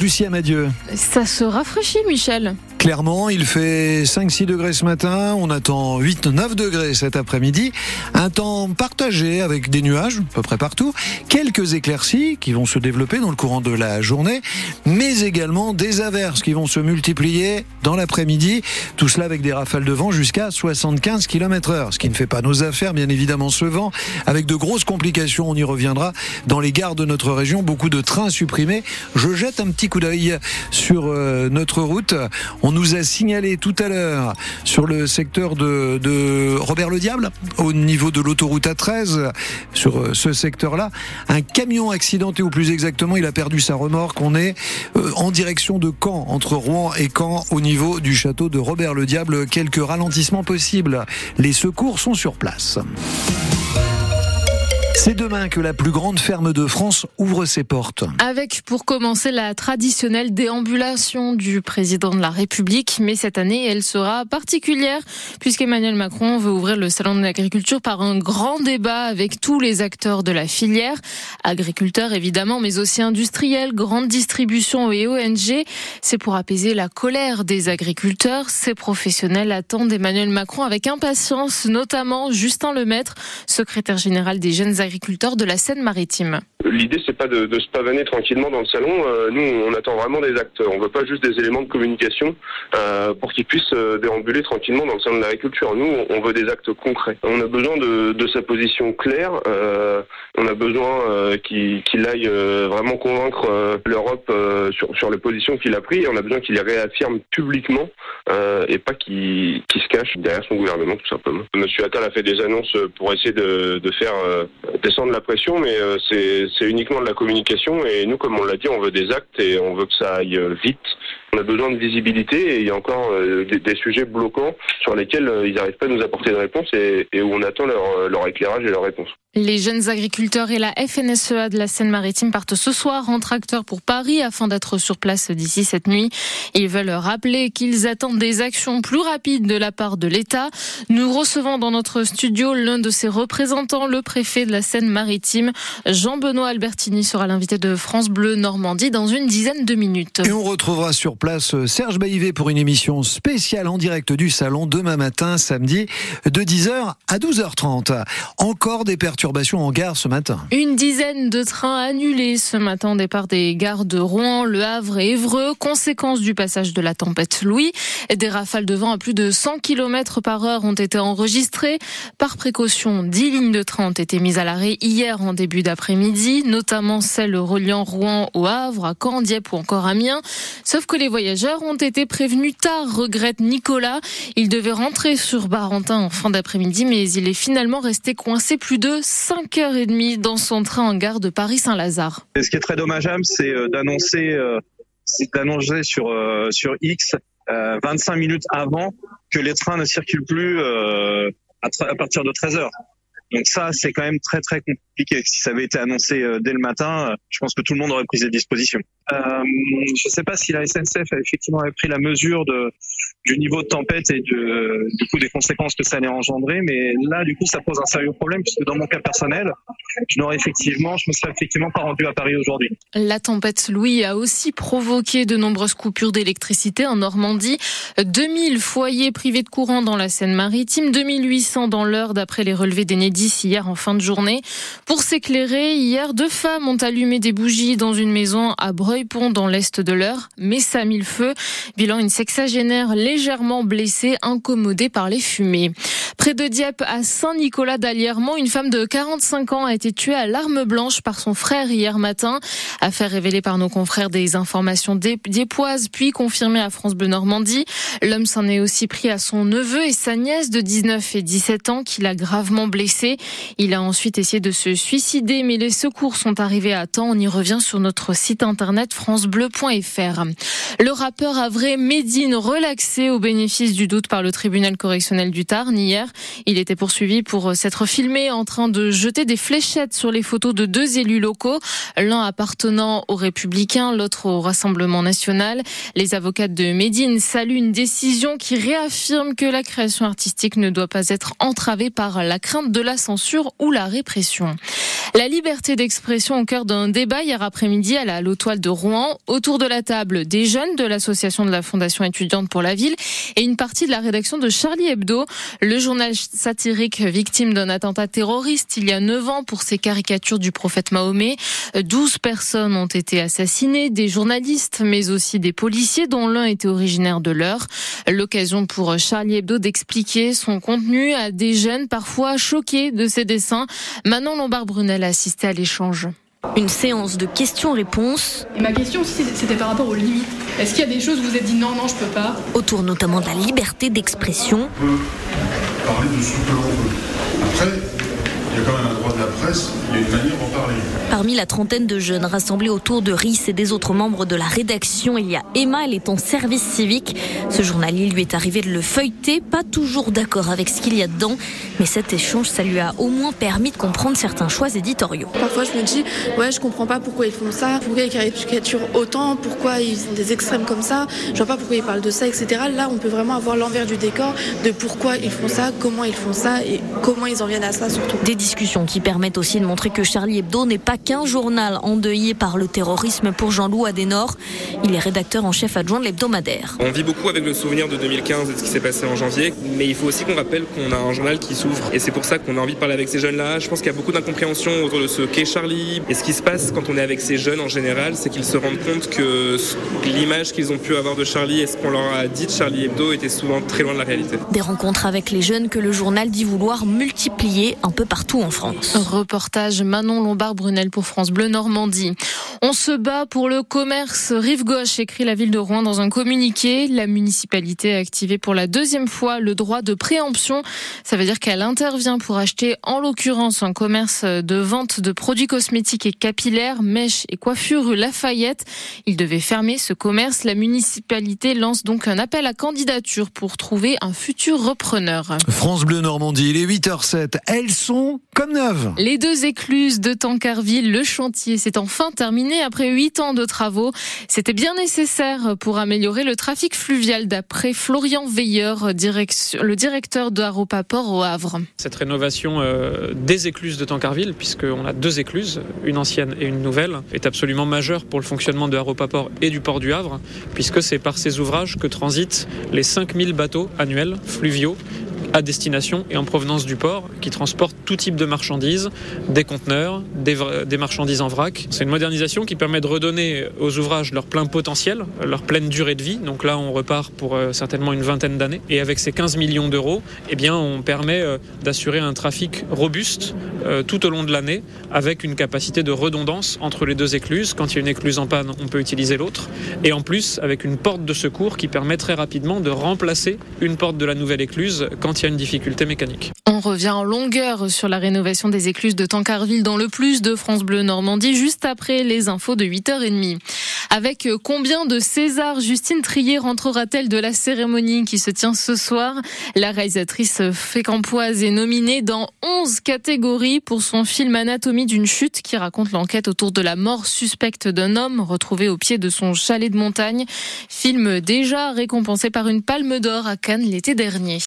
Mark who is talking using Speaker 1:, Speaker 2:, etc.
Speaker 1: Lucie Amadieu.
Speaker 2: Ça se rafraîchit, Michel.
Speaker 1: Clairement, il fait 5-6 degrés ce matin, on attend 8-9 degrés cet après-midi. Un temps partagé avec des nuages, à peu près partout, quelques éclaircies qui vont se développer dans le courant de la journée, mais également des averses qui vont se multiplier dans l'après-midi. Tout cela avec des rafales de vent jusqu'à 75 km heure, ce qui ne fait pas nos affaires, bien évidemment, ce vent, avec de grosses complications, on y reviendra, dans les gares de notre région, beaucoup de trains supprimés. Je jette un petit coup d'œil sur euh, notre route. Nous a signalé tout à l'heure sur le secteur de, de, Robert le Diable, au niveau de l'autoroute A13, sur euh, ce secteur-là, un camion accidenté, ou plus exactement, il a perdu sa remorque. On est euh, en direction de Caen, entre Rouen et Caen, au niveau du château de Robert le Diable. Quelques ralentissements possibles. Les secours sont sur place. C'est demain que la plus grande ferme de France ouvre ses portes.
Speaker 2: Avec pour commencer la traditionnelle déambulation du président de la République, mais cette année elle sera particulière puisqu'Emmanuel Macron veut ouvrir le salon de l'agriculture par un grand débat avec tous les acteurs de la filière, agriculteurs évidemment, mais aussi industriels, grande distribution et ONG. C'est pour apaiser la colère des agriculteurs. Ces professionnels attendent Emmanuel Macron avec impatience, notamment Justin Lemaître, secrétaire général des jeunes agriculteurs de la Seine-Maritime.
Speaker 3: L'idée, c'est pas de, se pavaner tranquillement dans le salon. Euh, nous, on attend vraiment des actes. On veut pas juste des éléments de communication euh, pour qu'ils puissent euh, déambuler tranquillement dans le salon de l'agriculture. Nous, on veut des actes concrets. On a besoin de, sa position claire. on a besoin qu'il aille vraiment convaincre l'Europe sur, les positions qu'il a prises. On a besoin qu'il les réaffirme publiquement et pas qu'il se cache derrière son gouvernement, tout simplement. Monsieur Attal a fait des annonces pour essayer de faire descendre la pression, mais c'est c'est uniquement de la communication et nous, comme on l'a dit, on veut des actes et on veut que ça aille euh, vite. On a besoin de visibilité et il y a encore euh, des, sujets bloquants sur lesquels euh, ils n'arrivent pas à nous apporter de réponse et, où on attend leur, leur éclairage et leur réponse.
Speaker 2: Les jeunes agriculteurs et la FNSEA de la Seine-Maritime partent ce soir en tracteur pour Paris afin d'être sur place d'ici cette nuit. Ils veulent rappeler qu'ils attendent des actions plus rapides de la part de l'État. Nous recevons dans notre studio l'un de ses représentants, le préfet de la Seine-Maritime, Jean-Benoît Albertini sera l'invité de France Bleu Normandie dans une dizaine de minutes.
Speaker 1: Et on retrouvera sur place Serge Baïvé pour une émission spéciale en direct du salon demain matin, samedi, de 10h à 12h30. Encore des pertes en gare ce matin.
Speaker 2: Une dizaine de trains annulés ce matin, départ des gares de Rouen, Le Havre et Évreux, conséquence du passage de la tempête Louis. Des rafales de vent à plus de 100 km par heure ont été enregistrées. Par précaution, 10 lignes de train ont été mises à l'arrêt hier en début d'après-midi, notamment celles reliant Rouen au Havre, à Caen, Dieppe ou encore Amiens. Sauf que les voyageurs ont été prévenus tard, regrette Nicolas. Il devait rentrer sur Barentin en fin d'après-midi, mais il est finalement resté coincé plus de 5h30 dans son train en gare de Paris-Saint-Lazare.
Speaker 4: Ce qui est très dommageable, c'est euh, d'annoncer, euh, sur, euh, sur X 25 minutes avant que les trains ne circulent plus à, partir de 13h. Donc ça, c'est quand même très très compliqué. Si ça avait été annoncé euh, dès le matin, euh, je pense que tout le monde aurait pris des dispositions. Euh, je ne sais pas si la SNCF a effectivement pris la mesure du niveau de tempête et du coup des conséquences que ça allait engendrer, mais là, du coup, ça pose un sérieux problème puisque dans mon cas personnel, je n'aurais effectivement, je me serais effectivement pas rendu à Paris aujourd'hui.
Speaker 2: La tempête Louis a aussi provoqué de nombreuses coupures d'électricité en Normandie. 2000 foyers privés de courant dans la Seine-Maritime, 2800 dans l'heure d'après les relevés d'Enedis hier en fin de journée. Pour s'éclairer, hier, deux femmes ont allumé des bougies dans une maison à Breuil-Pont dans l'est de l'Eure, mais ça a mis le feu. Bilan une sexagénaire légèrement blessée, incommodée par les fumées. Près de Dieppe, à Saint-Nicolas d'Aliermont, une femme de 45 ans a été tuée à l'arme blanche par son frère hier matin. Affaire révélée par nos confrères des informations dieppoises, puis confirmée à France Bleu Normandie. L'homme s'en est aussi pris à son neveu et sa nièce de 19 et 17 ans qu'il a gravement blessé. Il a ensuite essayé de se suicider, mais les secours sont arrivés à temps. On y revient sur notre site internet francebleu.fr. Le rappeur a vrai Médine relaxé au bénéfice du doute par le tribunal correctionnel du Tarn hier. Il était poursuivi pour s'être filmé en train de jeter des fléchettes sur les photos de deux élus locaux, l'un appartenant aux Républicains, l'autre au Rassemblement national. Les avocats de Médine saluent une décision qui réaffirme que la création artistique ne doit pas être entravée par la crainte de la censure ou la répression. La liberté d'expression au cœur d'un débat hier après-midi à la Lotoile de Rouen. Autour de la table, des jeunes de l'association de la Fondation étudiante pour la ville et une partie de la rédaction de Charlie Hebdo, le journal satirique victime d'un attentat terroriste il y a 9 ans pour ses caricatures du prophète Mahomet. 12 personnes ont été assassinées, des journalistes mais aussi des policiers dont l'un était originaire de l'heure. L'occasion pour Charlie Hebdo d'expliquer son contenu à des jeunes parfois choqués de ses dessins. Manon Lombard-Brunel a assisté à l'échange.
Speaker 5: Une séance de questions-réponses.
Speaker 6: Et ma question aussi, c'était par rapport aux limites. Est-ce qu'il y a des choses où vous vous êtes dit non, non, je peux pas
Speaker 5: Autour notamment de la liberté d'expression.
Speaker 7: On peut parler de ce que l'on veut. Après, il y a quand même presse, il y a une manière d'en parler.
Speaker 5: Parmi la trentaine de jeunes rassemblés autour de RIS et des autres membres de la rédaction, il y a Emma, elle est en service civique. Ce journalier lui est arrivé de le feuilleter, pas toujours d'accord avec ce qu'il y a dedans, mais cet échange, ça lui a au moins permis de comprendre certains choix éditoriaux.
Speaker 8: Parfois, je me dis, ouais, je comprends pas pourquoi ils font ça, pourquoi ils caricaturent autant, pourquoi ils font des extrêmes comme ça, je vois pas pourquoi ils parlent de ça, etc. Là, on peut vraiment avoir l'envers du décor de pourquoi ils font ça, comment ils font ça et comment ils en viennent à ça surtout.
Speaker 5: Des discussions qui permettent aussi de montrer que Charlie Hebdo n'est pas qu'un journal endeuillé par le terrorisme pour Jean-Loup Adenor. Il est rédacteur en chef adjoint de l'hebdomadaire.
Speaker 9: On vit beaucoup avec le souvenir de 2015 et de ce qui s'est passé en janvier, mais il faut aussi qu'on rappelle qu'on a un journal qui s'ouvre. Et c'est pour ça qu'on a envie de parler avec ces jeunes-là. Je pense qu'il y a beaucoup d'incompréhension autour de ce qu'est Charlie. Et ce qui se passe quand on est avec ces jeunes en général, c'est qu'ils se rendent compte que l'image qu'ils ont pu avoir de Charlie et ce qu'on leur a dit de Charlie Hebdo était souvent très loin de la réalité.
Speaker 5: Des rencontres avec les jeunes que le journal dit vouloir multiplier un peu partout en France.
Speaker 2: Reportage Manon Lombard-Brunel pour France Bleu Normandie. On se bat pour le commerce rive gauche, écrit la ville de Rouen dans un communiqué. La municipalité a activé pour la deuxième fois le droit de préemption. Ça veut dire qu'elle intervient pour acheter, en l'occurrence, un commerce de vente de produits cosmétiques et capillaires, mèches et coiffures rue Lafayette. Il devait fermer ce commerce. La municipalité lance donc un appel à candidature pour trouver un futur repreneur.
Speaker 1: France Bleu Normandie, il est 8h07. Elles sont comme neuves.
Speaker 2: Les deux écluses de Tancarville, le chantier s'est enfin terminé après huit ans de travaux. C'était bien nécessaire pour améliorer le trafic fluvial d'après Florian Veilleur, le directeur de Port au Havre.
Speaker 10: Cette rénovation euh, des écluses de Tancarville, puisqu'on a deux écluses, une ancienne et une nouvelle, est absolument majeure pour le fonctionnement de Port et du port du Havre, puisque c'est par ces ouvrages que transitent les 5000 bateaux annuels fluviaux à destination et en provenance du port qui transportent tout type de marchandises, des conteneurs, des, des marchandises en vrac. C'est une modernisation qui permet de redonner aux ouvrages leur plein potentiel, leur pleine durée de vie. Donc là, on repart pour euh, certainement une vingtaine d'années. Et avec ces 15 millions d'euros, eh bien, on permet euh, d'assurer un trafic robuste euh, tout au long de l'année avec une capacité de redondance entre les deux écluses. Quand il y a une écluse en panne, on peut utiliser l'autre. Et en plus, avec une porte de secours qui permet très rapidement de remplacer une porte de la nouvelle écluse quand une difficulté mécanique.
Speaker 2: On revient en longueur sur la rénovation des écluses de Tancarville dans le plus de France Bleu Normandie, juste après les infos de 8h30. Avec combien de César Justine Trier rentrera-t-elle de la cérémonie qui se tient ce soir? La réalisatrice fécampoise est nominée dans 11 catégories pour son film Anatomie d'une chute qui raconte l'enquête autour de la mort suspecte d'un homme retrouvé au pied de son chalet de montagne. Film déjà récompensé par une palme d'or à Cannes l'été dernier.